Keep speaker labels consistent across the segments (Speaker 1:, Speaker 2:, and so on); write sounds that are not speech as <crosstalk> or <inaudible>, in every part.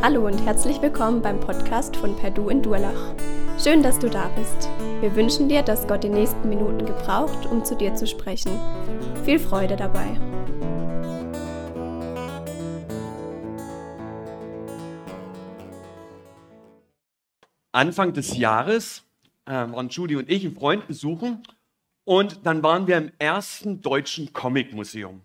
Speaker 1: Hallo und herzlich willkommen beim Podcast von Perdu in Durlach. Schön, dass du da bist. Wir wünschen dir, dass Gott die nächsten Minuten gebraucht, um zu dir zu sprechen. Viel Freude dabei.
Speaker 2: Anfang des Jahres äh, waren Judy und ich einen Freund besuchen und dann waren wir im ersten deutschen Comic-Museum.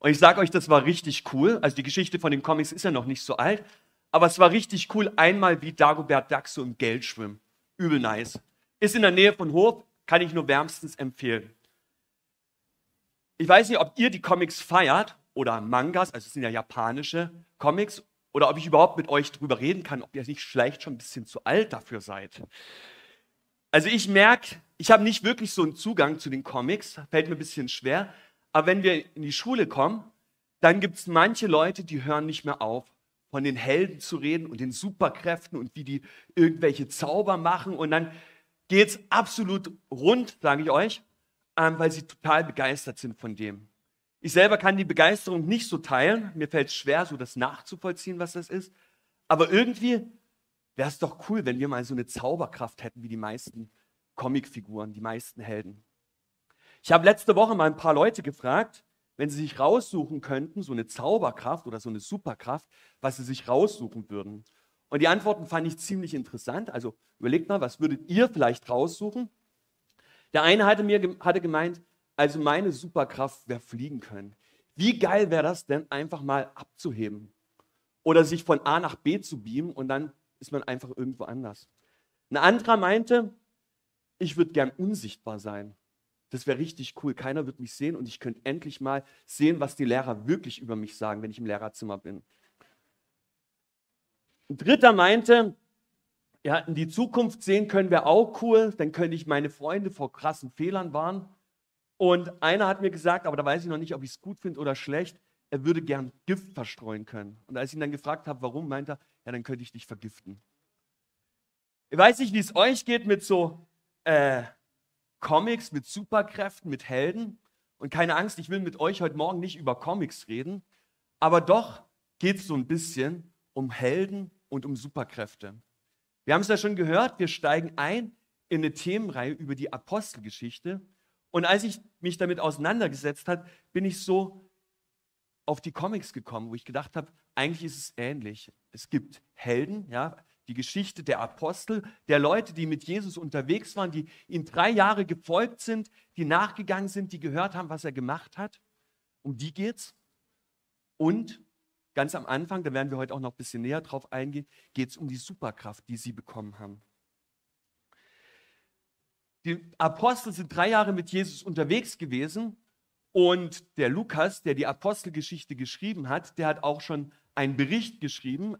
Speaker 2: Und ich sage euch, das war richtig cool. Also die Geschichte von den Comics ist ja noch nicht so alt, aber es war richtig cool, einmal wie Dagobert Duck so im Geld schwimmen. Übel nice. Ist in der Nähe von Hof, kann ich nur wärmstens empfehlen. Ich weiß nicht, ob ihr die Comics feiert oder Mangas, also es sind ja japanische Comics, oder ob ich überhaupt mit euch drüber reden kann, ob ihr nicht vielleicht schon ein bisschen zu alt dafür seid. Also ich merke, ich habe nicht wirklich so einen Zugang zu den Comics, fällt mir ein bisschen schwer, aber wenn wir in die Schule kommen, dann gibt es manche Leute, die hören nicht mehr auf von den Helden zu reden und den Superkräften und wie die irgendwelche Zauber machen. Und dann geht es absolut rund, sage ich euch, ähm, weil sie total begeistert sind von dem. Ich selber kann die Begeisterung nicht so teilen. Mir fällt es schwer, so das nachzuvollziehen, was das ist. Aber irgendwie wäre es doch cool, wenn wir mal so eine Zauberkraft hätten wie die meisten Comicfiguren, die meisten Helden. Ich habe letzte Woche mal ein paar Leute gefragt, wenn sie sich raussuchen könnten, so eine Zauberkraft oder so eine Superkraft, was sie sich raussuchen würden. Und die Antworten fand ich ziemlich interessant. Also überlegt mal, was würdet ihr vielleicht raussuchen? Der eine hatte mir hatte gemeint, also meine Superkraft wäre fliegen können. Wie geil wäre das denn, einfach mal abzuheben oder sich von A nach B zu beamen und dann ist man einfach irgendwo anders. Ein anderer meinte, ich würde gern unsichtbar sein. Das wäre richtig cool. Keiner wird mich sehen und ich könnte endlich mal sehen, was die Lehrer wirklich über mich sagen, wenn ich im Lehrerzimmer bin. Ein dritter meinte, ja, in die Zukunft sehen können wir auch cool, dann könnte ich meine Freunde vor krassen Fehlern warnen. Und einer hat mir gesagt, aber da weiß ich noch nicht, ob ich es gut finde oder schlecht, er würde gern Gift verstreuen können. Und als ich ihn dann gefragt habe, warum, meinte er, ja, dann könnte ich dich vergiften. Ich weiß nicht, wie es euch geht mit so äh, Comics mit Superkräften, mit Helden. Und keine Angst, ich will mit euch heute Morgen nicht über Comics reden, aber doch geht es so ein bisschen um Helden und um Superkräfte. Wir haben es ja schon gehört, wir steigen ein in eine Themenreihe über die Apostelgeschichte. Und als ich mich damit auseinandergesetzt habe, bin ich so auf die Comics gekommen, wo ich gedacht habe, eigentlich ist es ähnlich. Es gibt Helden, ja, die Geschichte der Apostel, der Leute, die mit Jesus unterwegs waren, die ihm drei Jahre gefolgt sind, die nachgegangen sind, die gehört haben, was er gemacht hat. Um die geht's. Und ganz am Anfang, da werden wir heute auch noch ein bisschen näher drauf eingehen, geht es um die Superkraft, die sie bekommen haben. Die Apostel sind drei Jahre mit Jesus unterwegs gewesen und der Lukas, der die Apostelgeschichte geschrieben hat, der hat auch schon einen Bericht geschrieben,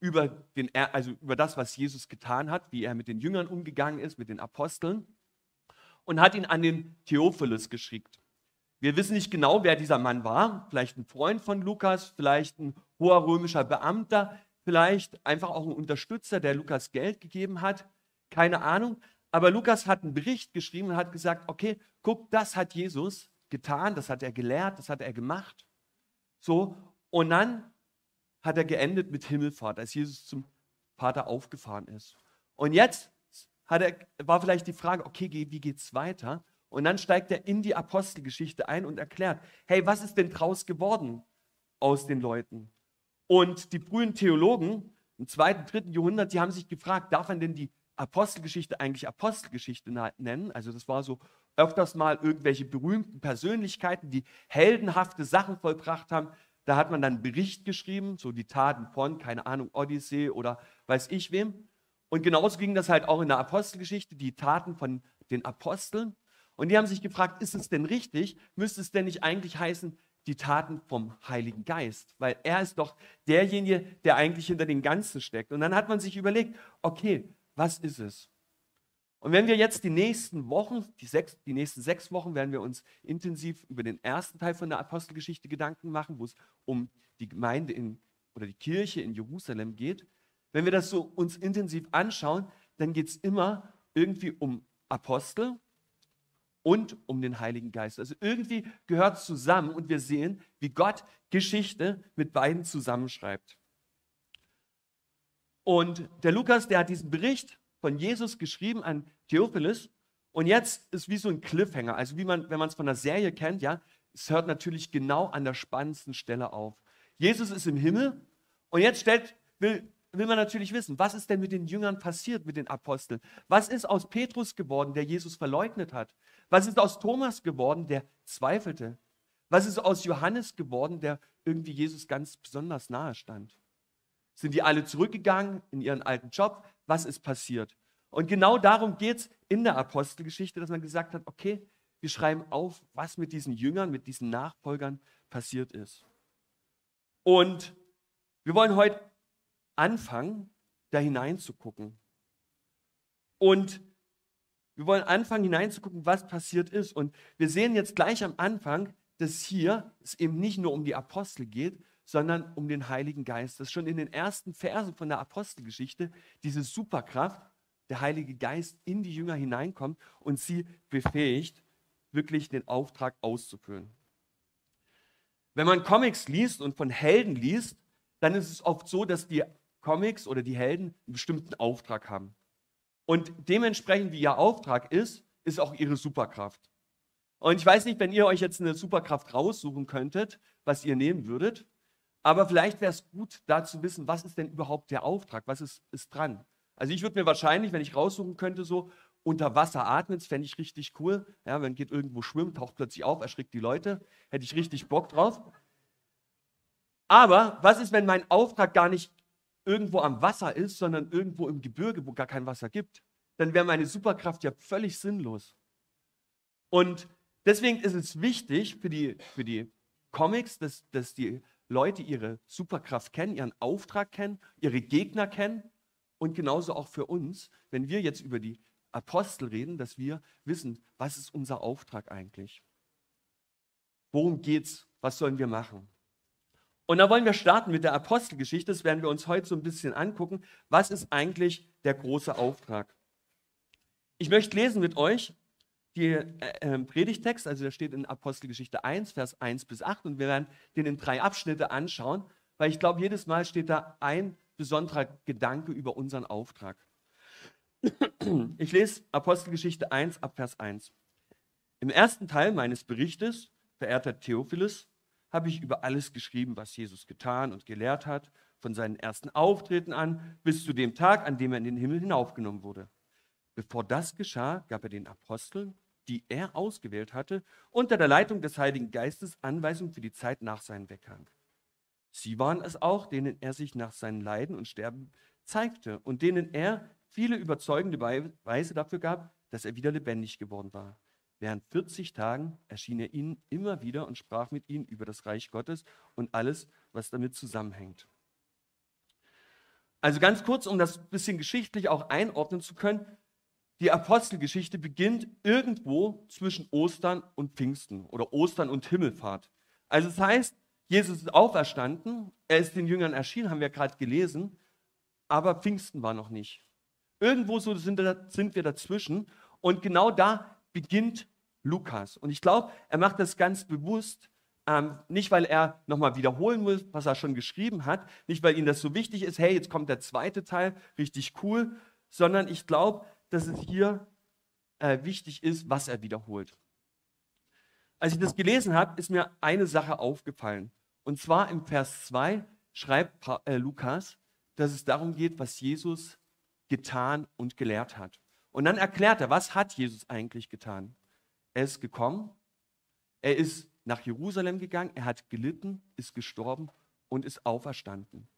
Speaker 2: über, den, also über das, was Jesus getan hat, wie er mit den Jüngern umgegangen ist, mit den Aposteln, und hat ihn an den Theophilus geschickt. Wir wissen nicht genau, wer dieser Mann war. Vielleicht ein Freund von Lukas, vielleicht ein hoher römischer Beamter, vielleicht einfach auch ein Unterstützer, der Lukas Geld gegeben hat. Keine Ahnung. Aber Lukas hat einen Bericht geschrieben und hat gesagt, okay, guck, das hat Jesus getan, das hat er gelehrt, das hat er gemacht. So, und dann hat er geendet mit Himmelfahrt, als Jesus zum Vater aufgefahren ist. Und jetzt er, war vielleicht die Frage, okay, wie geht es weiter? Und dann steigt er in die Apostelgeschichte ein und erklärt, hey, was ist denn draus geworden aus den Leuten? Und die frühen Theologen im zweiten, dritten Jahrhundert, die haben sich gefragt, darf man denn die Apostelgeschichte eigentlich Apostelgeschichte nennen? Also das war so öfters mal irgendwelche berühmten Persönlichkeiten, die heldenhafte Sachen vollbracht haben, da hat man dann Bericht geschrieben, so die Taten von, keine Ahnung, Odyssee oder weiß ich wem. Und genauso ging das halt auch in der Apostelgeschichte, die Taten von den Aposteln. Und die haben sich gefragt, ist es denn richtig? Müsste es denn nicht eigentlich heißen, die Taten vom Heiligen Geist? Weil er ist doch derjenige, der eigentlich hinter den Ganzen steckt. Und dann hat man sich überlegt, okay, was ist es? Und wenn wir jetzt die nächsten Wochen, die, sechs, die nächsten sechs Wochen, werden wir uns intensiv über den ersten Teil von der Apostelgeschichte Gedanken machen, wo es um die Gemeinde in, oder die Kirche in Jerusalem geht. Wenn wir das so uns intensiv anschauen, dann geht es immer irgendwie um Apostel und um den Heiligen Geist. Also irgendwie gehört es zusammen und wir sehen, wie Gott Geschichte mit beiden zusammenschreibt. Und der Lukas, der hat diesen Bericht von Jesus geschrieben an Theophilus. Und jetzt ist wie so ein Cliffhanger, also wie man, wenn man es von der Serie kennt, ja, es hört natürlich genau an der spannendsten Stelle auf. Jesus ist im Himmel und jetzt stellt, will, will man natürlich wissen, was ist denn mit den Jüngern passiert, mit den Aposteln? Was ist aus Petrus geworden, der Jesus verleugnet hat? Was ist aus Thomas geworden, der zweifelte? Was ist aus Johannes geworden, der irgendwie Jesus ganz besonders nahe stand? Sind die alle zurückgegangen in ihren alten Job? Was ist passiert? Und genau darum geht es in der Apostelgeschichte, dass man gesagt hat, okay, wir schreiben auf, was mit diesen Jüngern, mit diesen Nachfolgern passiert ist. Und wir wollen heute anfangen, da hineinzugucken. Und wir wollen anfangen hineinzugucken, was passiert ist. Und wir sehen jetzt gleich am Anfang, dass hier es eben nicht nur um die Apostel geht, sondern um den Heiligen Geist. Dass schon in den ersten Versen von der Apostelgeschichte diese Superkraft, der Heilige Geist, in die Jünger hineinkommt und sie befähigt, wirklich den Auftrag auszufüllen. Wenn man Comics liest und von Helden liest, dann ist es oft so, dass die Comics oder die Helden einen bestimmten Auftrag haben. Und dementsprechend, wie ihr Auftrag ist, ist auch ihre Superkraft. Und ich weiß nicht, wenn ihr euch jetzt eine Superkraft raussuchen könntet, was ihr nehmen würdet, aber vielleicht wäre es gut, da zu wissen, was ist denn überhaupt der Auftrag, was ist, ist dran. Also ich würde mir wahrscheinlich, wenn ich raussuchen könnte, so unter Wasser atmen, das fände ich richtig cool. Ja, man geht irgendwo schwimmen, taucht plötzlich auf, erschrickt die Leute, hätte ich richtig Bock drauf. Aber was ist, wenn mein Auftrag gar nicht irgendwo am Wasser ist, sondern irgendwo im Gebirge, wo gar kein Wasser gibt? Dann wäre meine Superkraft ja völlig sinnlos. Und deswegen ist es wichtig für die, für die Comics, dass, dass die Leute ihre Superkraft kennen, ihren Auftrag kennen, ihre Gegner kennen und genauso auch für uns, wenn wir jetzt über die Apostel reden, dass wir wissen, was ist unser Auftrag eigentlich? Worum geht's? Was sollen wir machen? Und da wollen wir starten mit der Apostelgeschichte. Das werden wir uns heute so ein bisschen angucken. Was ist eigentlich der große Auftrag? Ich möchte lesen mit euch den äh, äh, Predigtext, also der steht in Apostelgeschichte 1, Vers 1 bis 8 und wir werden den in drei Abschnitte anschauen, weil ich glaube, jedes Mal steht da ein besonderer Gedanke über unseren Auftrag. Ich lese Apostelgeschichte 1 ab Vers 1. Im ersten Teil meines Berichtes, verehrter Theophilus, habe ich über alles geschrieben, was Jesus getan und gelehrt hat, von seinen ersten Auftreten an bis zu dem Tag, an dem er in den Himmel hinaufgenommen wurde. Bevor das geschah, gab er den Aposteln, die er ausgewählt hatte, unter der Leitung des Heiligen Geistes Anweisungen für die Zeit nach seinem Weggang. Sie waren es auch, denen er sich nach seinen Leiden und Sterben zeigte und denen er viele überzeugende Beweise dafür gab, dass er wieder lebendig geworden war. Während 40 Tagen erschien er ihnen immer wieder und sprach mit ihnen über das Reich Gottes und alles, was damit zusammenhängt. Also ganz kurz, um das ein bisschen geschichtlich auch einordnen zu können. Die Apostelgeschichte beginnt irgendwo zwischen Ostern und Pfingsten oder Ostern und Himmelfahrt. Also das heißt, Jesus ist auferstanden, er ist den Jüngern erschienen, haben wir gerade gelesen, aber Pfingsten war noch nicht. Irgendwo so sind, wir dazwischen. Und genau da beginnt Lukas. Und ich glaube, er macht das ganz bewusst, ähm, nicht weil er nochmal wiederholen will, was er schon geschrieben hat, nicht weil ihm das so wichtig ist, hey, jetzt kommt der zweite Teil, richtig cool, sondern ich glaube, dass es hier äh, wichtig ist, was er wiederholt. Als ich das gelesen habe, ist mir eine Sache aufgefallen. Und zwar im Vers 2 schreibt äh, Lukas, dass es darum geht, was Jesus getan und gelehrt hat. Und dann erklärt er, was hat Jesus eigentlich getan? Er ist gekommen, er ist nach Jerusalem gegangen, er hat gelitten, ist gestorben und ist auferstanden.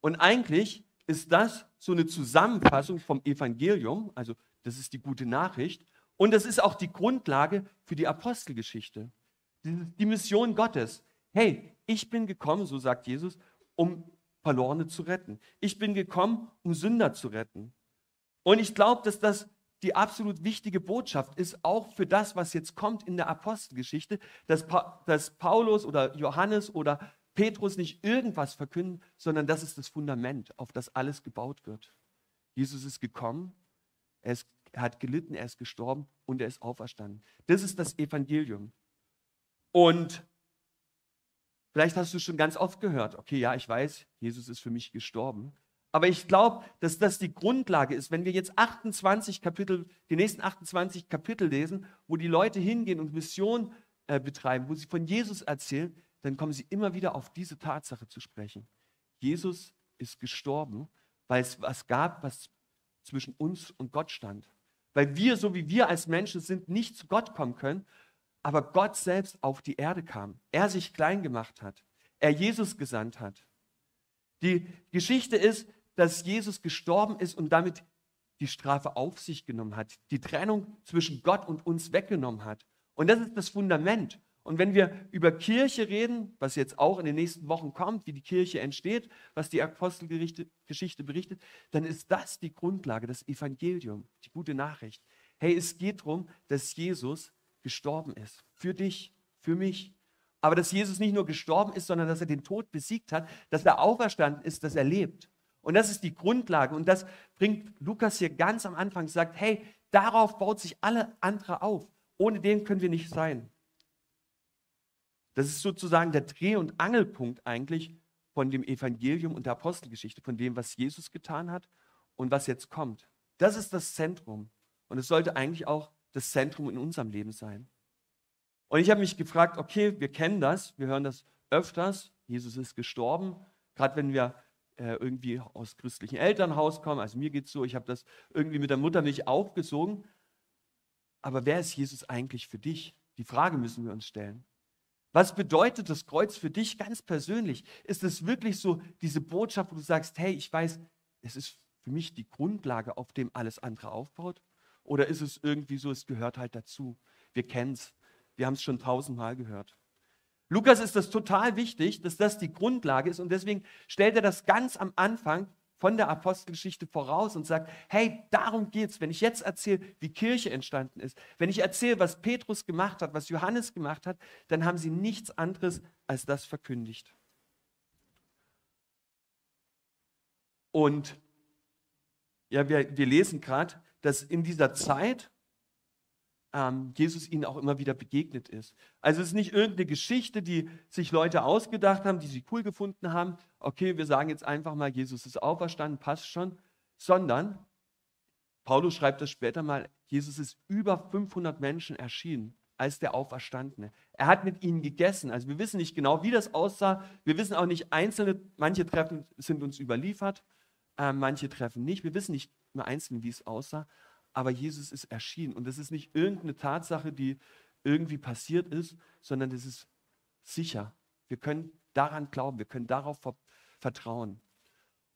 Speaker 2: Und eigentlich ist das so eine Zusammenfassung vom Evangelium, also das ist die gute Nachricht, und das ist auch die Grundlage für die Apostelgeschichte. Die Mission Gottes. Hey, ich bin gekommen, so sagt Jesus, um Verlorene zu retten. Ich bin gekommen, um Sünder zu retten. Und ich glaube, dass das die absolut wichtige Botschaft ist, auch für das, was jetzt kommt in der Apostelgeschichte, dass, pa dass Paulus oder Johannes oder Petrus nicht irgendwas verkünden, sondern das ist das Fundament, auf das alles gebaut wird. Jesus ist gekommen, er, ist, er hat gelitten, er ist gestorben und er ist auferstanden. Das ist das Evangelium. Und Vielleicht hast du schon ganz oft gehört, okay, ja, ich weiß, Jesus ist für mich gestorben, Aber ich glaube, dass das die Grundlage ist. Wenn wir jetzt 28 Kapitel, die nächsten 28 Kapitel lesen, wo die Leute hingehen und Mission äh, betreiben, wo sie von Jesus erzählen, dann kommen sie immer wieder auf diese Tatsache zu sprechen. Jesus ist gestorben, weil es was gab, was zwischen uns und Gott stand. Weil wir, so wie wir als Menschen sind, nicht zu Gott kommen können, aber Gott selbst auf die Erde kam. Er sich klein gemacht hat. Er Jesus gesandt hat. Die Geschichte ist, dass Jesus gestorben ist und damit die Strafe auf sich genommen hat, die Trennung zwischen Gott und uns weggenommen hat. Und das ist das Fundament. Und wenn wir über Kirche reden, was jetzt auch in den nächsten Wochen kommt, wie die Kirche entsteht, was die Apostelgeschichte berichtet, dann ist das die Grundlage, das Evangelium, die gute Nachricht. Hey, es geht darum, dass Jesus gestorben ist. Für dich, für mich. Aber dass Jesus nicht nur gestorben ist, sondern dass er den Tod besiegt hat, dass er auferstanden ist, dass er lebt. Und das ist die Grundlage. Und das bringt Lukas hier ganz am Anfang, sagt, hey, darauf baut sich alle andere auf. Ohne den können wir nicht sein. Das ist sozusagen der Dreh- und Angelpunkt eigentlich von dem Evangelium und der Apostelgeschichte, von dem, was Jesus getan hat und was jetzt kommt. Das ist das Zentrum. Und es sollte eigentlich auch das Zentrum in unserem Leben sein. Und ich habe mich gefragt, okay, wir kennen das, wir hören das öfters, Jesus ist gestorben, gerade wenn wir äh, irgendwie aus christlichen Elternhaus kommen, also mir geht es so, ich habe das irgendwie mit der Muttermilch aufgesogen, aber wer ist Jesus eigentlich für dich? Die Frage müssen wir uns stellen. Was bedeutet das Kreuz für dich ganz persönlich? Ist es wirklich so diese Botschaft, wo du sagst, hey, ich weiß, es ist für mich die Grundlage, auf dem alles andere aufbaut? Oder ist es irgendwie so, es gehört halt dazu? Wir kennen es. Wir haben es schon tausendmal gehört. Lukas ist das total wichtig, dass das die Grundlage ist und deswegen stellt er das ganz am Anfang von der Apostelgeschichte voraus und sagt, hey, darum geht's. Wenn ich jetzt erzähle, wie Kirche entstanden ist, wenn ich erzähle, was Petrus gemacht hat, was Johannes gemacht hat, dann haben sie nichts anderes als das verkündigt. Und ja, wir, wir lesen gerade, dass in dieser Zeit ähm, Jesus ihnen auch immer wieder begegnet ist. Also es ist nicht irgendeine Geschichte, die sich Leute ausgedacht haben, die sie cool gefunden haben. Okay, wir sagen jetzt einfach mal, Jesus ist auferstanden, passt schon. Sondern, Paulus schreibt das später mal, Jesus ist über 500 Menschen erschienen als der Auferstandene. Er hat mit ihnen gegessen. Also wir wissen nicht genau, wie das aussah. Wir wissen auch nicht einzelne, manche Treffen sind uns überliefert, äh, manche Treffen nicht. Wir wissen nicht im Einzelnen, wie es aussah aber Jesus ist erschienen. Und das ist nicht irgendeine Tatsache, die irgendwie passiert ist, sondern das ist sicher. Wir können daran glauben, wir können darauf vertrauen.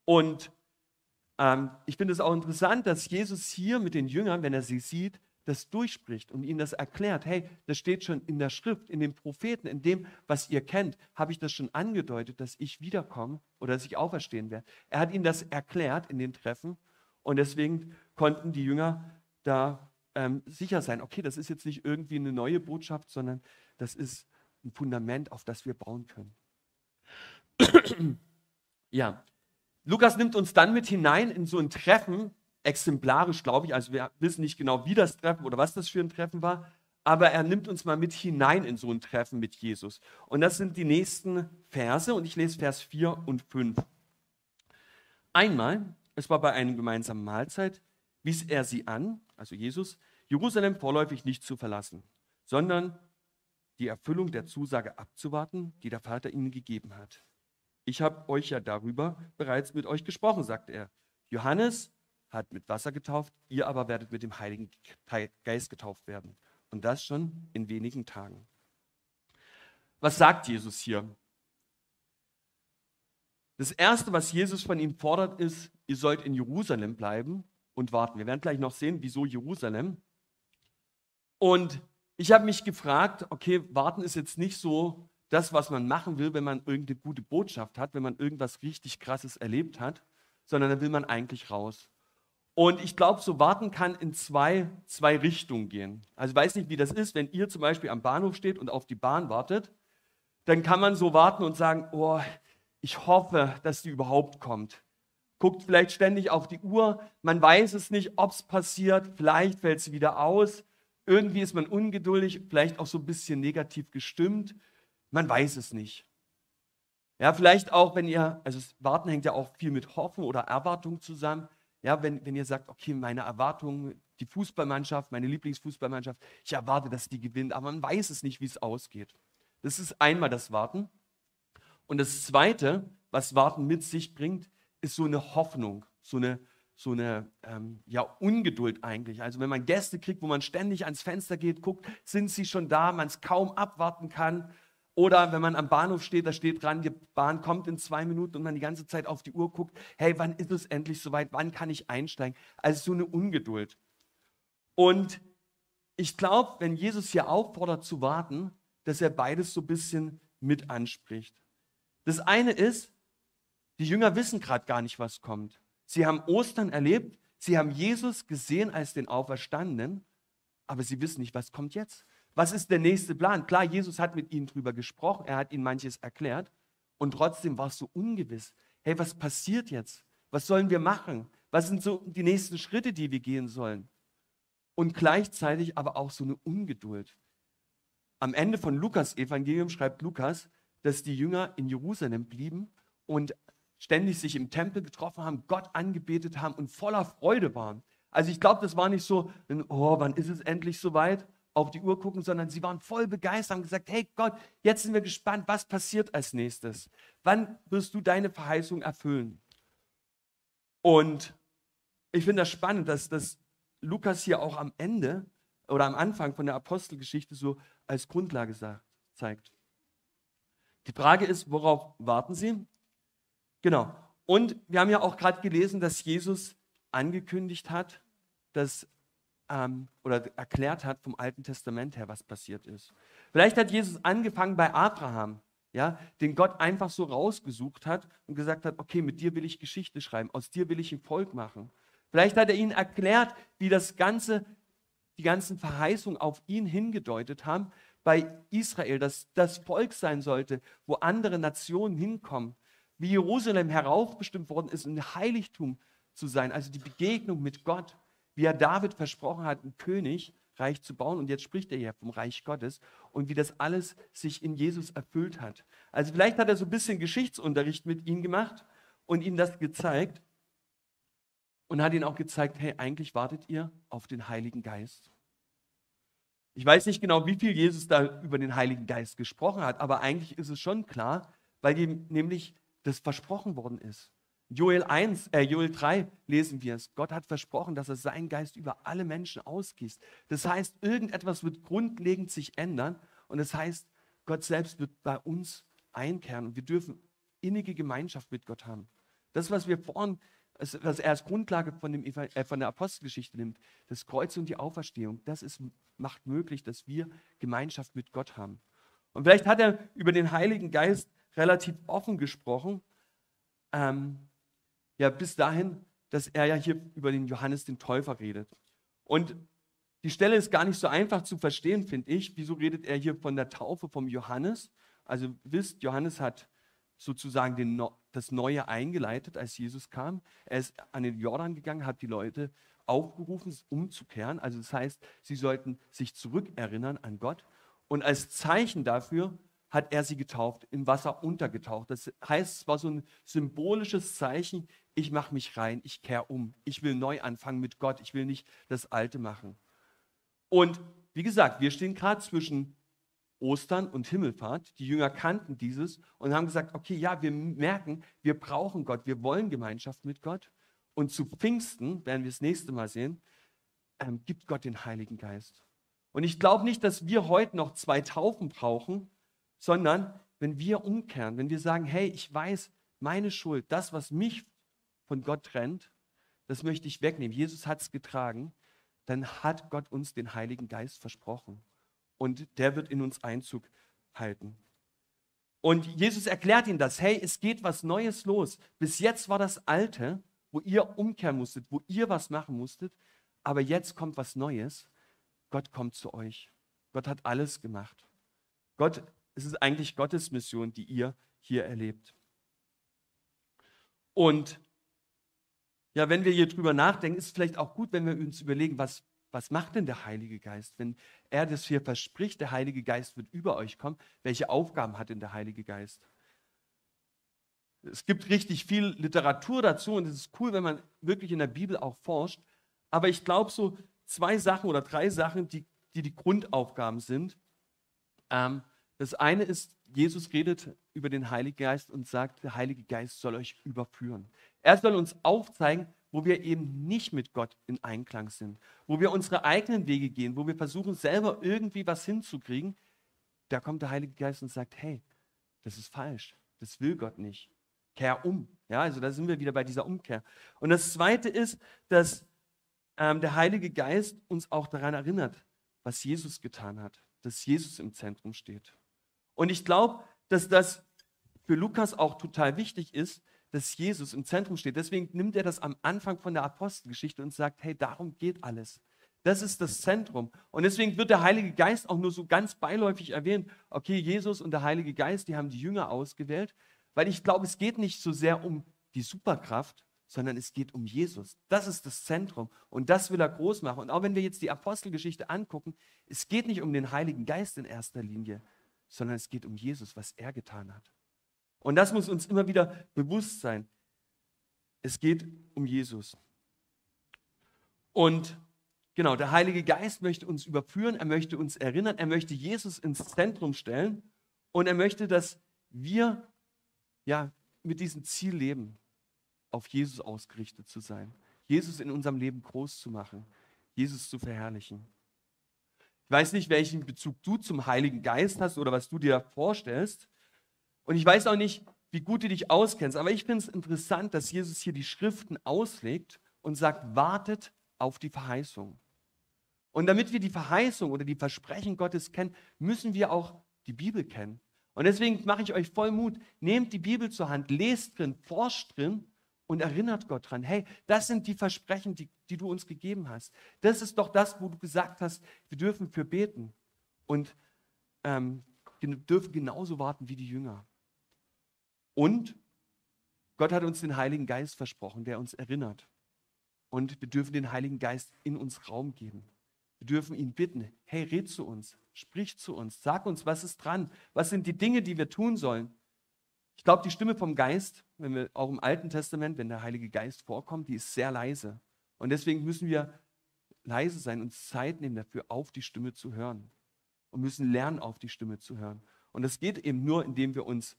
Speaker 2: Und ähm, ich finde es auch interessant, dass Jesus hier mit den Jüngern, wenn er sie sieht, das durchspricht und ihnen das erklärt. Hey, das steht schon in der Schrift, in den Propheten, in dem, was ihr kennt, habe ich das schon angedeutet, dass ich wiederkomme oder dass ich auferstehen werde. Er hat ihnen das erklärt in den Treffen und deswegen konnten die Jünger da ähm, sicher sein, okay, das ist jetzt nicht irgendwie eine neue Botschaft, sondern das ist ein Fundament, auf das wir bauen können. <clears throat> ja, Lukas nimmt uns dann mit hinein in so ein Treffen, exemplarisch glaube ich, also wir wissen nicht genau, wie das Treffen oder was das für ein Treffen war, aber er nimmt uns mal mit hinein in so ein Treffen mit Jesus. Und das sind die nächsten Verse und ich lese Vers 4 und 5. Einmal es war bei einer gemeinsamen Mahlzeit, wies er sie an, also Jesus, Jerusalem vorläufig nicht zu verlassen, sondern die Erfüllung der Zusage abzuwarten, die der Vater ihnen gegeben hat. Ich habe euch ja darüber bereits mit euch gesprochen, sagte er. Johannes hat mit Wasser getauft, ihr aber werdet mit dem Heiligen Geist getauft werden. Und das schon in wenigen Tagen. Was sagt Jesus hier? Das Erste, was Jesus von ihnen fordert, ist, ihr sollt in Jerusalem bleiben und warten. Wir werden gleich noch sehen, wieso Jerusalem. Und ich habe mich gefragt, okay, warten ist jetzt nicht so das, was man machen will, wenn man irgendeine gute Botschaft hat, wenn man irgendwas richtig Krasses erlebt hat, sondern da will man eigentlich raus. Und ich glaube, so warten kann in zwei, zwei Richtungen gehen. Also ich weiß nicht, wie das ist, wenn ihr zum Beispiel am Bahnhof steht und auf die Bahn wartet, dann kann man so warten und sagen, oh, ich hoffe, dass die überhaupt kommt. Guckt vielleicht ständig auf die Uhr, man weiß es nicht, ob es passiert, vielleicht fällt sie wieder aus. Irgendwie ist man ungeduldig, vielleicht auch so ein bisschen negativ gestimmt. Man weiß es nicht. Ja, vielleicht auch, wenn ihr, also Warten hängt ja auch viel mit Hoffen oder Erwartung zusammen. Ja, wenn, wenn ihr sagt, okay, meine Erwartung, die Fußballmannschaft, meine Lieblingsfußballmannschaft, ich erwarte, dass die gewinnt, aber man weiß es nicht, wie es ausgeht. Das ist einmal das Warten. Und das Zweite, was Warten mit sich bringt, ist so eine Hoffnung, so eine, so eine ähm, ja, Ungeduld eigentlich. Also wenn man Gäste kriegt, wo man ständig ans Fenster geht, guckt, sind sie schon da, man es kaum abwarten kann. Oder wenn man am Bahnhof steht, da steht dran, die Bahn kommt in zwei Minuten und man die ganze Zeit auf die Uhr guckt, hey, wann ist es endlich soweit, wann kann ich einsteigen? Also so eine Ungeduld. Und ich glaube, wenn Jesus hier auffordert zu warten, dass er beides so ein bisschen mit anspricht. Das eine ist, die Jünger wissen gerade gar nicht, was kommt. Sie haben Ostern erlebt, sie haben Jesus gesehen als den Auferstandenen, aber sie wissen nicht, was kommt jetzt. Was ist der nächste Plan? Klar, Jesus hat mit ihnen drüber gesprochen, er hat ihnen manches erklärt und trotzdem war es so ungewiss. Hey, was passiert jetzt? Was sollen wir machen? Was sind so die nächsten Schritte, die wir gehen sollen? Und gleichzeitig aber auch so eine Ungeduld. Am Ende von Lukas Evangelium schreibt Lukas, dass die Jünger in Jerusalem blieben und ständig sich im Tempel getroffen haben, Gott angebetet haben und voller Freude waren. Also ich glaube, das war nicht so, oh, wann ist es endlich soweit? auf die Uhr gucken, sondern sie waren voll begeistert und gesagt, hey Gott, jetzt sind wir gespannt, was passiert als nächstes? Wann wirst du deine Verheißung erfüllen? Und ich finde das spannend, dass, dass Lukas hier auch am Ende oder am Anfang von der Apostelgeschichte so als Grundlage sagt, zeigt. Die Frage ist, worauf warten Sie? Genau. Und wir haben ja auch gerade gelesen, dass Jesus angekündigt hat, dass ähm, oder erklärt hat vom Alten Testament her, was passiert ist. Vielleicht hat Jesus angefangen bei Abraham, ja, den Gott einfach so rausgesucht hat und gesagt hat, okay, mit dir will ich Geschichte schreiben, aus dir will ich ein Volk machen. Vielleicht hat er ihnen erklärt, wie das ganze, die ganzen Verheißungen auf ihn hingedeutet haben, bei Israel, dass das Volk sein sollte, wo andere Nationen hinkommen, wie Jerusalem heraufbestimmt worden ist, ein Heiligtum zu sein, also die Begegnung mit Gott wie er David versprochen hat, ein Königreich zu bauen. Und jetzt spricht er ja vom Reich Gottes und wie das alles sich in Jesus erfüllt hat. Also vielleicht hat er so ein bisschen Geschichtsunterricht mit ihm gemacht und ihm das gezeigt und hat ihnen auch gezeigt, hey, eigentlich wartet ihr auf den Heiligen Geist. Ich weiß nicht genau, wie viel Jesus da über den Heiligen Geist gesprochen hat, aber eigentlich ist es schon klar, weil ihm nämlich das versprochen worden ist. Joel 1, äh, Joel 3 lesen wir es. Gott hat versprochen, dass er seinen Geist über alle Menschen ausgießt. Das heißt, irgendetwas wird grundlegend sich ändern und das heißt, Gott selbst wird bei uns einkehren und wir dürfen innige Gemeinschaft mit Gott haben. Das, was wir vorhin, was er als Grundlage von, dem, äh, von der Apostelgeschichte nimmt, das Kreuz und die Auferstehung, das ist, macht möglich, dass wir Gemeinschaft mit Gott haben. Und vielleicht hat er über den Heiligen Geist relativ offen gesprochen. Ähm, ja bis dahin, dass er ja hier über den Johannes den Täufer redet. Und die Stelle ist gar nicht so einfach zu verstehen, finde ich. Wieso redet er hier von der Taufe vom Johannes? Also wisst, Johannes hat sozusagen den, das Neue eingeleitet, als Jesus kam. Er ist an den Jordan gegangen, hat die Leute aufgerufen, umzukehren. Also das heißt, sie sollten sich zurückerinnern an Gott. Und als Zeichen dafür hat er sie getauft, im Wasser untergetaucht. Das heißt, es war so ein symbolisches Zeichen, ich mache mich rein, ich kehre um, ich will neu anfangen mit Gott, ich will nicht das Alte machen. Und wie gesagt, wir stehen gerade zwischen Ostern und Himmelfahrt. Die Jünger kannten dieses und haben gesagt, okay, ja, wir merken, wir brauchen Gott, wir wollen Gemeinschaft mit Gott. Und zu Pfingsten, werden wir das nächste Mal sehen, ähm, gibt Gott den Heiligen Geist. Und ich glaube nicht, dass wir heute noch zwei Taufen brauchen, sondern wenn wir umkehren, wenn wir sagen, hey, ich weiß, meine Schuld, das, was mich von Gott trennt, das möchte ich wegnehmen. Jesus hat es getragen. Dann hat Gott uns den Heiligen Geist versprochen. Und der wird in uns Einzug halten. Und Jesus erklärt ihnen das. Hey, es geht was Neues los. Bis jetzt war das Alte, wo ihr umkehren musstet, wo ihr was machen musstet. Aber jetzt kommt was Neues. Gott kommt zu euch. Gott hat alles gemacht. Gott, es ist eigentlich Gottes Mission, die ihr hier erlebt. Und ja, wenn wir hier drüber nachdenken, ist es vielleicht auch gut, wenn wir uns überlegen, was, was macht denn der Heilige Geist? Wenn er das hier verspricht, der Heilige Geist wird über euch kommen, welche Aufgaben hat denn der Heilige Geist? Es gibt richtig viel Literatur dazu und es ist cool, wenn man wirklich in der Bibel auch forscht. Aber ich glaube, so zwei Sachen oder drei Sachen, die die, die Grundaufgaben sind. Ähm, das eine ist, Jesus redet über den Heiligen Geist und sagt, der Heilige Geist soll euch überführen. Er soll uns aufzeigen, wo wir eben nicht mit Gott in Einklang sind, wo wir unsere eigenen Wege gehen, wo wir versuchen, selber irgendwie was hinzukriegen. Da kommt der Heilige Geist und sagt, hey, das ist falsch, das will Gott nicht. Kehr um. Ja, also da sind wir wieder bei dieser Umkehr. Und das Zweite ist, dass ähm, der Heilige Geist uns auch daran erinnert, was Jesus getan hat, dass Jesus im Zentrum steht. Und ich glaube, dass das für Lukas auch total wichtig ist, dass Jesus im Zentrum steht. Deswegen nimmt er das am Anfang von der Apostelgeschichte und sagt, hey, darum geht alles. Das ist das Zentrum. Und deswegen wird der Heilige Geist auch nur so ganz beiläufig erwähnt. Okay, Jesus und der Heilige Geist, die haben die Jünger ausgewählt, weil ich glaube, es geht nicht so sehr um die Superkraft, sondern es geht um Jesus. Das ist das Zentrum und das will er groß machen. Und auch wenn wir jetzt die Apostelgeschichte angucken, es geht nicht um den Heiligen Geist in erster Linie, sondern es geht um Jesus, was er getan hat. Und das muss uns immer wieder bewusst sein. Es geht um Jesus. Und genau, der Heilige Geist möchte uns überführen, er möchte uns erinnern, er möchte Jesus ins Zentrum stellen und er möchte, dass wir ja mit diesem Ziel leben, auf Jesus ausgerichtet zu sein, Jesus in unserem Leben groß zu machen, Jesus zu verherrlichen. Ich weiß nicht, welchen Bezug du zum Heiligen Geist hast oder was du dir vorstellst. Und ich weiß auch nicht, wie gut du dich auskennst. Aber ich finde es interessant, dass Jesus hier die Schriften auslegt und sagt, wartet auf die Verheißung. Und damit wir die Verheißung oder die Versprechen Gottes kennen, müssen wir auch die Bibel kennen. Und deswegen mache ich euch voll Mut. Nehmt die Bibel zur Hand, lest drin, forscht drin und erinnert Gott dran. Hey, das sind die Versprechen, die, die du uns gegeben hast. Das ist doch das, wo du gesagt hast, wir dürfen für beten. Und ähm, dürfen genauso warten wie die Jünger. Und Gott hat uns den Heiligen Geist versprochen, der uns erinnert. Und wir dürfen den Heiligen Geist in uns Raum geben. Wir dürfen ihn bitten, hey, red zu uns, sprich zu uns, sag uns, was ist dran, was sind die Dinge, die wir tun sollen. Ich glaube, die Stimme vom Geist, wenn wir auch im Alten Testament, wenn der Heilige Geist vorkommt, die ist sehr leise. Und deswegen müssen wir leise sein, und Zeit nehmen dafür, auf die Stimme zu hören. Und müssen lernen, auf die Stimme zu hören. Und das geht eben nur, indem wir uns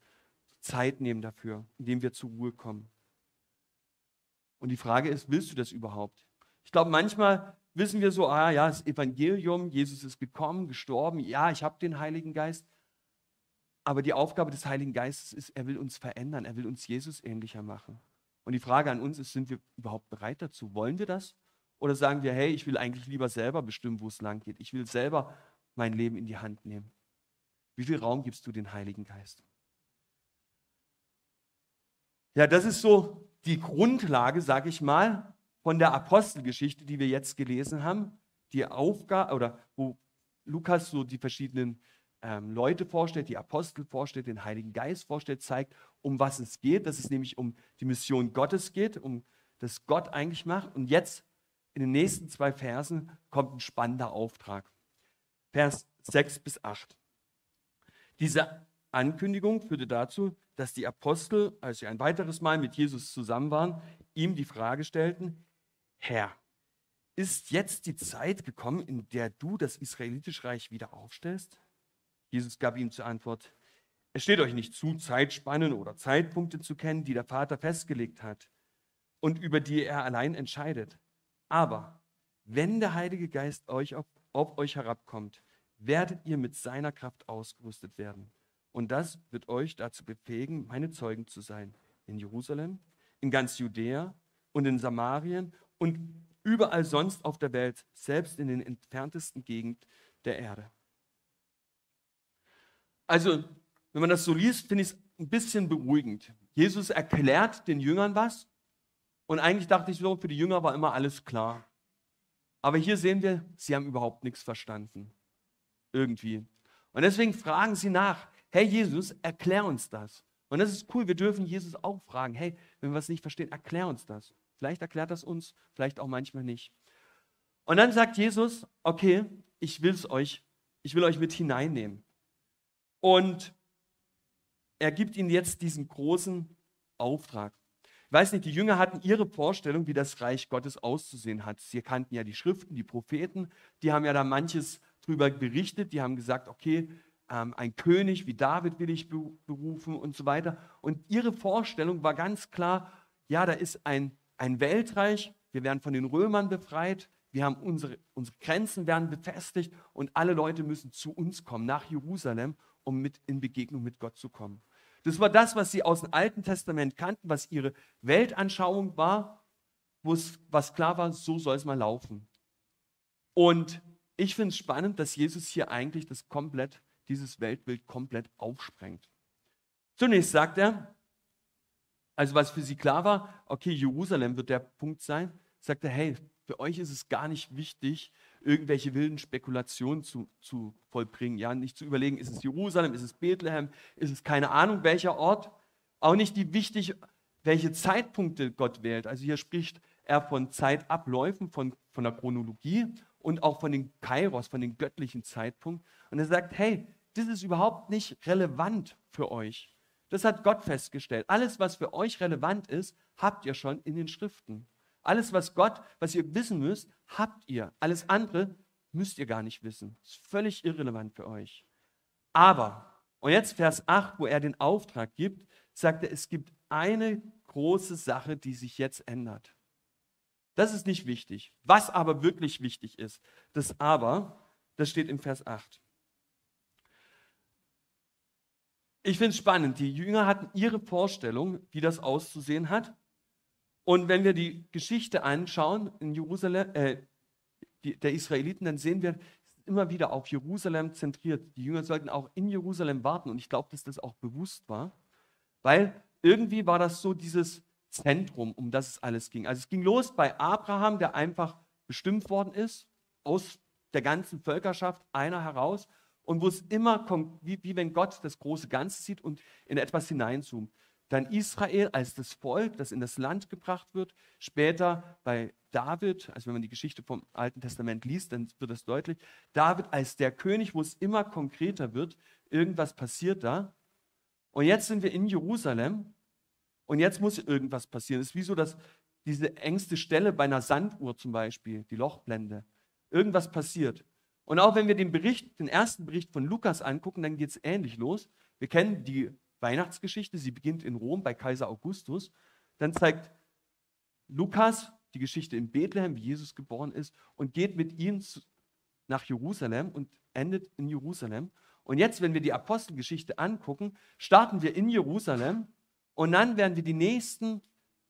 Speaker 2: Zeit nehmen dafür, indem wir zur Ruhe kommen. Und die Frage ist, willst du das überhaupt? Ich glaube, manchmal wissen wir so, ah ja, das Evangelium, Jesus ist gekommen, gestorben, ja, ich habe den Heiligen Geist. Aber die Aufgabe des Heiligen Geistes ist, er will uns verändern, er will uns Jesus ähnlicher machen. Und die Frage an uns ist, sind wir überhaupt bereit dazu? Wollen wir das? Oder sagen wir, hey, ich will eigentlich lieber selber bestimmen, wo es lang geht. Ich will selber mein Leben in die Hand nehmen. Wie viel Raum gibst du den Heiligen Geist? Ja, das ist so die Grundlage, sage ich mal, von der Apostelgeschichte, die wir jetzt gelesen haben. Die Aufgabe, oder wo Lukas so die verschiedenen ähm, Leute vorstellt, die Apostel vorstellt, den Heiligen Geist vorstellt, zeigt, um was es geht, dass es nämlich um die Mission Gottes geht, um das Gott eigentlich macht. Und jetzt in den nächsten zwei Versen kommt ein spannender Auftrag. Vers 6 bis 8. Diese Ankündigung führte dazu, dass die Apostel, als sie ein weiteres Mal mit Jesus zusammen waren, ihm die Frage stellten, Herr, ist jetzt die Zeit gekommen, in der du das israelitische Reich wieder aufstellst? Jesus gab ihm zur Antwort, es steht euch nicht zu, Zeitspannen oder Zeitpunkte zu kennen, die der Vater festgelegt hat und über die er allein entscheidet. Aber wenn der Heilige Geist euch auf, auf euch herabkommt, werdet ihr mit seiner Kraft ausgerüstet werden. Und das wird euch dazu befähigen, meine Zeugen zu sein. In Jerusalem, in ganz Judäa und in Samarien und überall sonst auf der Welt, selbst in den entferntesten Gegenden der Erde. Also, wenn man das so liest, finde ich es ein bisschen beruhigend. Jesus erklärt den Jüngern was und eigentlich dachte ich so, für die Jünger war immer alles klar. Aber hier sehen wir, sie haben überhaupt nichts verstanden. Irgendwie. Und deswegen fragen sie nach, hey Jesus, erklär uns das. Und das ist cool, wir dürfen Jesus auch fragen, hey, wenn wir es nicht verstehen, erklär uns das. Vielleicht erklärt das uns, vielleicht auch manchmal nicht. Und dann sagt Jesus, okay, ich will es euch, ich will euch mit hineinnehmen. Und er gibt ihnen jetzt diesen großen Auftrag. Ich weiß nicht, die Jünger hatten ihre Vorstellung, wie das Reich Gottes auszusehen hat. Sie kannten ja die Schriften, die Propheten, die haben ja da manches drüber berichtet, die haben gesagt, okay, ähm, ein König wie David will ich berufen und so weiter. Und ihre Vorstellung war ganz klar, ja, da ist ein, ein Weltreich, wir werden von den Römern befreit, wir haben unsere, unsere Grenzen werden befestigt und alle Leute müssen zu uns kommen, nach Jerusalem, um mit in Begegnung mit Gott zu kommen. Das war das, was sie aus dem Alten Testament kannten, was ihre Weltanschauung war, was klar war, so soll es mal laufen. Und ich finde es spannend, dass Jesus hier eigentlich das komplett, dieses Weltbild komplett aufsprengt. Zunächst sagt er, also was für sie klar war, okay, Jerusalem wird der Punkt sein, sagt er, hey, für euch ist es gar nicht wichtig, irgendwelche wilden Spekulationen zu, zu vollbringen. Ja, nicht zu überlegen, ist es Jerusalem, ist es Bethlehem, ist es keine Ahnung welcher Ort. Auch nicht die wichtig, welche Zeitpunkte Gott wählt. Also hier spricht er von Zeitabläufen, von, von der Chronologie und auch von den Kairos, von den göttlichen Zeitpunkten. Und er sagt, hey, das ist überhaupt nicht relevant für euch. Das hat Gott festgestellt. Alles, was für euch relevant ist, habt ihr schon in den Schriften. Alles, was Gott, was ihr wissen müsst, habt ihr. Alles andere müsst ihr gar nicht wissen. Ist völlig irrelevant für euch. Aber, und jetzt Vers 8, wo er den Auftrag gibt, sagt er, es gibt eine große Sache, die sich jetzt ändert. Das ist nicht wichtig. Was aber wirklich wichtig ist, das aber, das steht im Vers 8. Ich finde es spannend. Die Jünger hatten ihre Vorstellung, wie das auszusehen hat. Und wenn wir die Geschichte anschauen in Jerusalem, äh, die, der Israeliten, dann sehen wir immer wieder auf Jerusalem zentriert. Die Jünger sollten auch in Jerusalem warten. Und ich glaube, dass das auch bewusst war, weil irgendwie war das so dieses Zentrum, um das es alles ging. Also es ging los bei Abraham, der einfach bestimmt worden ist, aus der ganzen Völkerschaft einer heraus. Und wo es immer kommt, wie, wie wenn Gott das große Ganze sieht und in etwas hineinzoomt. Dann Israel als das Volk, das in das Land gebracht wird. Später bei David, also wenn man die Geschichte vom Alten Testament liest, dann wird das deutlich. David als der König, wo es immer konkreter wird, irgendwas passiert da. Und jetzt sind wir in Jerusalem und jetzt muss irgendwas passieren. Es ist wie so, dass diese engste Stelle bei einer Sanduhr zum Beispiel, die Lochblende, irgendwas passiert. Und auch wenn wir den Bericht, den ersten Bericht von Lukas angucken, dann geht es ähnlich los. Wir kennen die Weihnachtsgeschichte. Sie beginnt in Rom bei Kaiser Augustus. Dann zeigt Lukas die Geschichte in Bethlehem, wie Jesus geboren ist, und geht mit ihm nach Jerusalem und endet in Jerusalem. Und jetzt, wenn wir die Apostelgeschichte angucken, starten wir in Jerusalem und dann werden wir die nächsten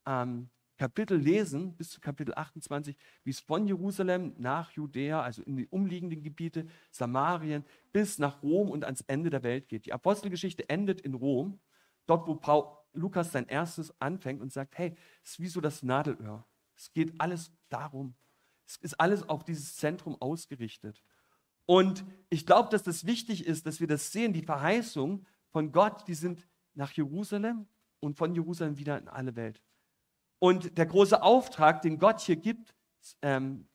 Speaker 2: ähm, Kapitel lesen, bis zu Kapitel 28, wie es von Jerusalem nach Judäa, also in die umliegenden Gebiete, Samarien, bis nach Rom und ans Ende der Welt geht. Die Apostelgeschichte endet in Rom, dort, wo Paul, Lukas sein erstes anfängt und sagt, hey, es ist wie so das Nadelöhr. Es geht alles darum. Es ist alles auf dieses Zentrum ausgerichtet. Und ich glaube, dass das wichtig ist, dass wir das sehen, die Verheißung von Gott, die sind nach Jerusalem und von Jerusalem wieder in alle Welt. Und der große Auftrag, den Gott hier gibt, ähm,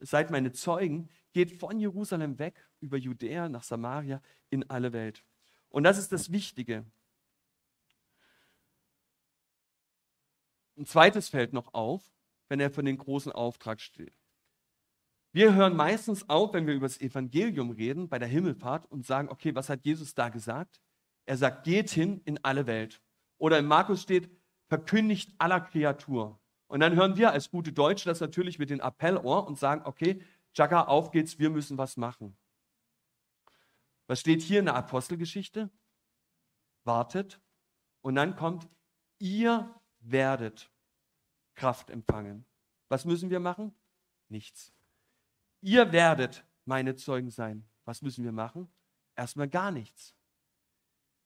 Speaker 2: seid meine Zeugen, geht von Jerusalem weg über Judäa nach Samaria in alle Welt. Und das ist das Wichtige. Ein zweites fällt noch auf, wenn er von dem großen Auftrag steht. Wir hören meistens auf, wenn wir über das Evangelium reden, bei der Himmelfahrt und sagen, okay, was hat Jesus da gesagt? Er sagt, geht hin in alle Welt. Oder in Markus steht, verkündigt aller Kreatur. Und dann hören wir als gute Deutsche das natürlich mit dem Appellohr und sagen, okay, Chaka, auf geht's, wir müssen was machen. Was steht hier in der Apostelgeschichte? Wartet. Und dann kommt, ihr werdet Kraft empfangen. Was müssen wir machen? Nichts. Ihr werdet meine Zeugen sein. Was müssen wir machen? Erstmal gar nichts.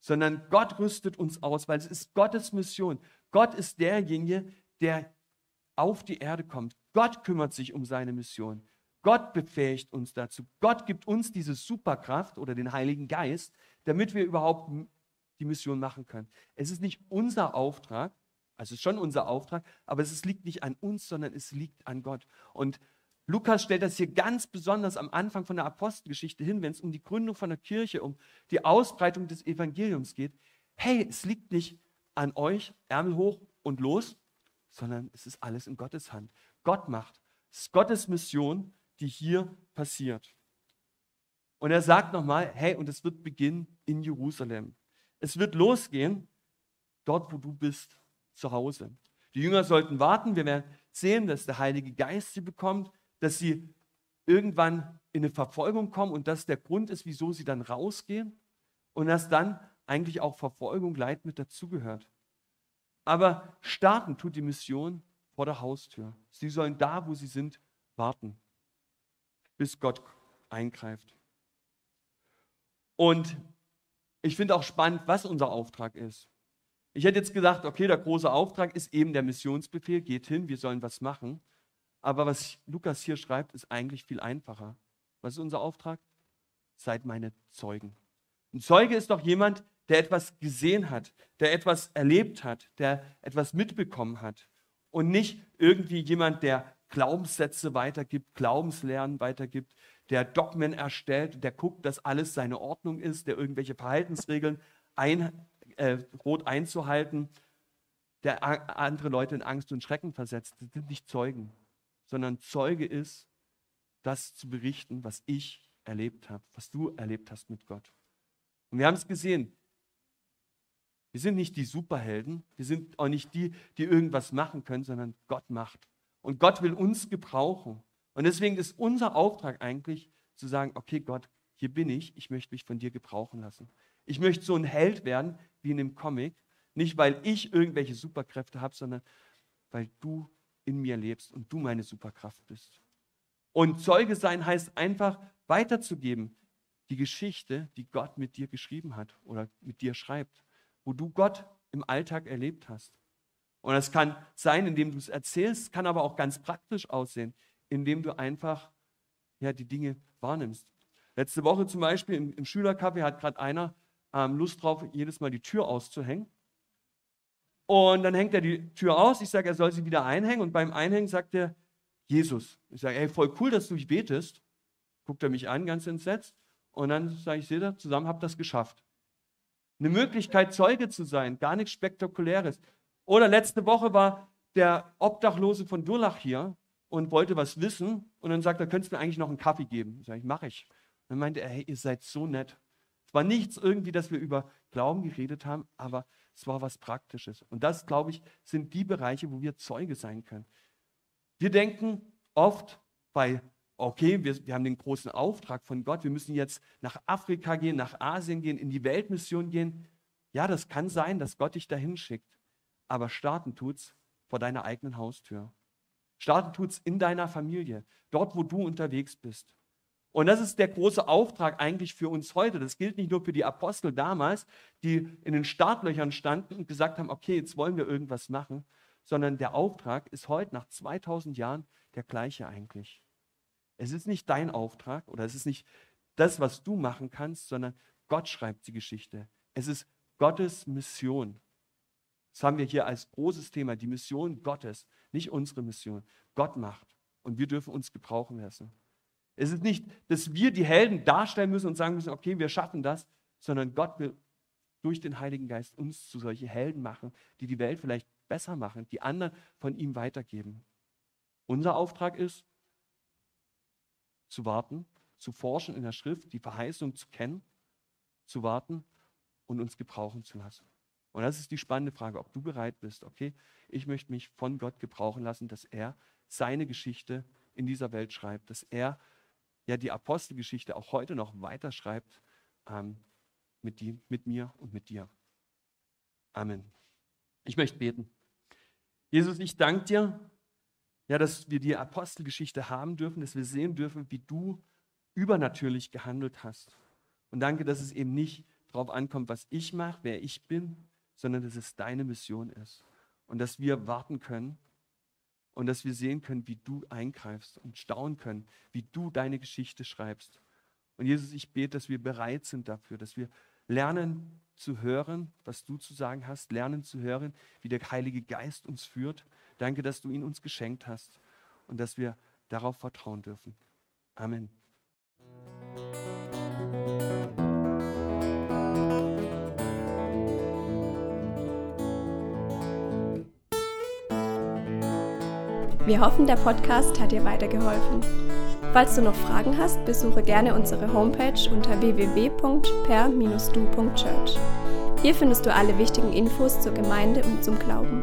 Speaker 2: Sondern Gott rüstet uns aus, weil es ist Gottes Mission. Gott ist derjenige, der auf die Erde kommt. Gott kümmert sich um seine Mission. Gott befähigt uns dazu. Gott gibt uns diese Superkraft oder den Heiligen Geist, damit wir überhaupt die Mission machen können. Es ist nicht unser Auftrag, also es ist schon unser Auftrag, aber es liegt nicht an uns, sondern es liegt an Gott. Und Lukas stellt das hier ganz besonders am Anfang von der Apostelgeschichte hin, wenn es um die Gründung von der Kirche, um die Ausbreitung des Evangeliums geht. Hey, es liegt nicht an euch, Ärmel hoch und los, sondern es ist alles in Gottes Hand. Gott macht. Es ist Gottes Mission, die hier passiert. Und er sagt nochmal, hey, und es wird beginnen in Jerusalem. Es wird losgehen dort, wo du bist, zu Hause. Die Jünger sollten warten. Wir werden sehen, dass der Heilige Geist sie bekommt, dass sie irgendwann in eine Verfolgung kommen und das der Grund ist, wieso sie dann rausgehen und dass dann eigentlich auch Verfolgung, Leid mit dazugehört. Aber starten tut die Mission vor der Haustür. Sie sollen da, wo sie sind, warten, bis Gott eingreift. Und ich finde auch spannend, was unser Auftrag ist. Ich hätte jetzt gesagt, okay, der große Auftrag ist eben der Missionsbefehl, geht hin, wir sollen was machen. Aber was Lukas hier schreibt, ist eigentlich viel einfacher. Was ist unser Auftrag? Seid meine Zeugen. Ein Zeuge ist doch jemand, der etwas gesehen hat, der etwas erlebt hat, der etwas mitbekommen hat. Und nicht irgendwie jemand, der Glaubenssätze weitergibt, Glaubenslernen weitergibt, der Dogmen erstellt, der guckt, dass alles seine Ordnung ist, der irgendwelche Verhaltensregeln ein, äh, rot einzuhalten, der andere Leute in Angst und Schrecken versetzt. Das sind nicht Zeugen, sondern Zeuge ist, das zu berichten, was ich erlebt habe, was du erlebt hast mit Gott. Und wir haben es gesehen. Wir sind nicht die Superhelden, wir sind auch nicht die, die irgendwas machen können, sondern Gott macht. Und Gott will uns gebrauchen. Und deswegen ist unser Auftrag eigentlich zu sagen, okay Gott, hier bin ich, ich möchte mich von dir gebrauchen lassen. Ich möchte so ein Held werden wie in dem Comic, nicht weil ich irgendwelche Superkräfte habe, sondern weil du in mir lebst und du meine Superkraft bist. Und Zeuge sein heißt einfach weiterzugeben, die Geschichte, die Gott mit dir geschrieben hat oder mit dir schreibt, wo du Gott im Alltag erlebt hast. Und das kann sein, indem du es erzählst, kann aber auch ganz praktisch aussehen, indem du einfach ja, die Dinge wahrnimmst. Letzte Woche zum Beispiel im, im Schülercafé hat gerade einer ähm, Lust drauf, jedes Mal die Tür auszuhängen. Und dann hängt er die Tür aus. Ich sage, er soll sie wieder einhängen. Und beim Einhängen sagt er, Jesus. Ich sage, hey, voll cool, dass du mich betest. Guckt er mich an, ganz entsetzt. Und dann sage ich, seht ihr, zusammen habt das geschafft. Eine Möglichkeit, Zeuge zu sein, gar nichts Spektakuläres. Oder letzte Woche war der Obdachlose von Durlach hier und wollte was wissen. Und dann sagt er, könntest du mir eigentlich noch einen Kaffee geben? Ich, mache ich. dann meinte er, hey, ihr seid so nett. Es war nichts irgendwie, dass wir über Glauben geredet haben, aber es war was Praktisches. Und das, glaube ich, sind die Bereiche, wo wir Zeuge sein können. Wir denken oft bei, okay, wir, wir haben den großen Auftrag von Gott, wir müssen jetzt nach Afrika gehen, nach Asien gehen, in die Weltmission gehen. Ja, das kann sein, dass Gott dich dahin schickt. Aber starten tut's vor deiner eigenen Haustür. Starten tut es in deiner Familie, dort, wo du unterwegs bist. Und das ist der große Auftrag eigentlich für uns heute. Das gilt nicht nur für die Apostel damals, die in den Startlöchern standen und gesagt haben, okay, jetzt wollen wir irgendwas machen, sondern der Auftrag ist heute nach 2000 Jahren der gleiche eigentlich. Es ist nicht dein Auftrag oder es ist nicht das, was du machen kannst, sondern Gott schreibt die Geschichte. Es ist Gottes Mission. Das haben wir hier als großes Thema, die Mission Gottes. Nicht unsere Mission. Gott macht. Und wir dürfen uns gebrauchen lassen. Es ist nicht, dass wir die Helden darstellen müssen und sagen müssen, okay, wir schaffen das, sondern Gott will durch den Heiligen Geist uns zu solchen Helden machen, die die Welt vielleicht besser machen, die anderen von ihm weitergeben. Unser Auftrag ist, zu warten, zu forschen in der Schrift, die Verheißung zu kennen, zu warten und uns gebrauchen zu lassen. Und das ist die spannende Frage, ob du bereit bist, okay, ich möchte mich von Gott gebrauchen lassen, dass er seine Geschichte in dieser Welt schreibt, dass er ja die Apostelgeschichte auch heute noch weiterschreibt ähm, mit, die, mit mir und mit dir. Amen. Ich möchte beten. Jesus, ich danke dir, ja, dass wir die Apostelgeschichte haben dürfen, dass wir sehen dürfen, wie du übernatürlich gehandelt hast. Und danke, dass es eben nicht darauf ankommt, was ich mache, wer ich bin, sondern dass es deine Mission ist. Und dass wir warten können und dass wir sehen können, wie du eingreifst und staunen können, wie du deine Geschichte schreibst. Und Jesus, ich bete, dass wir bereit sind dafür, dass wir lernen zu hören, was du zu sagen hast, lernen zu hören, wie der Heilige Geist uns führt. Danke, dass du ihn uns geschenkt hast und dass wir darauf vertrauen dürfen. Amen.
Speaker 1: Wir hoffen, der Podcast hat dir weitergeholfen. Falls du noch Fragen hast, besuche gerne unsere Homepage unter www.per-du.church. Hier findest du alle wichtigen Infos zur Gemeinde und zum Glauben.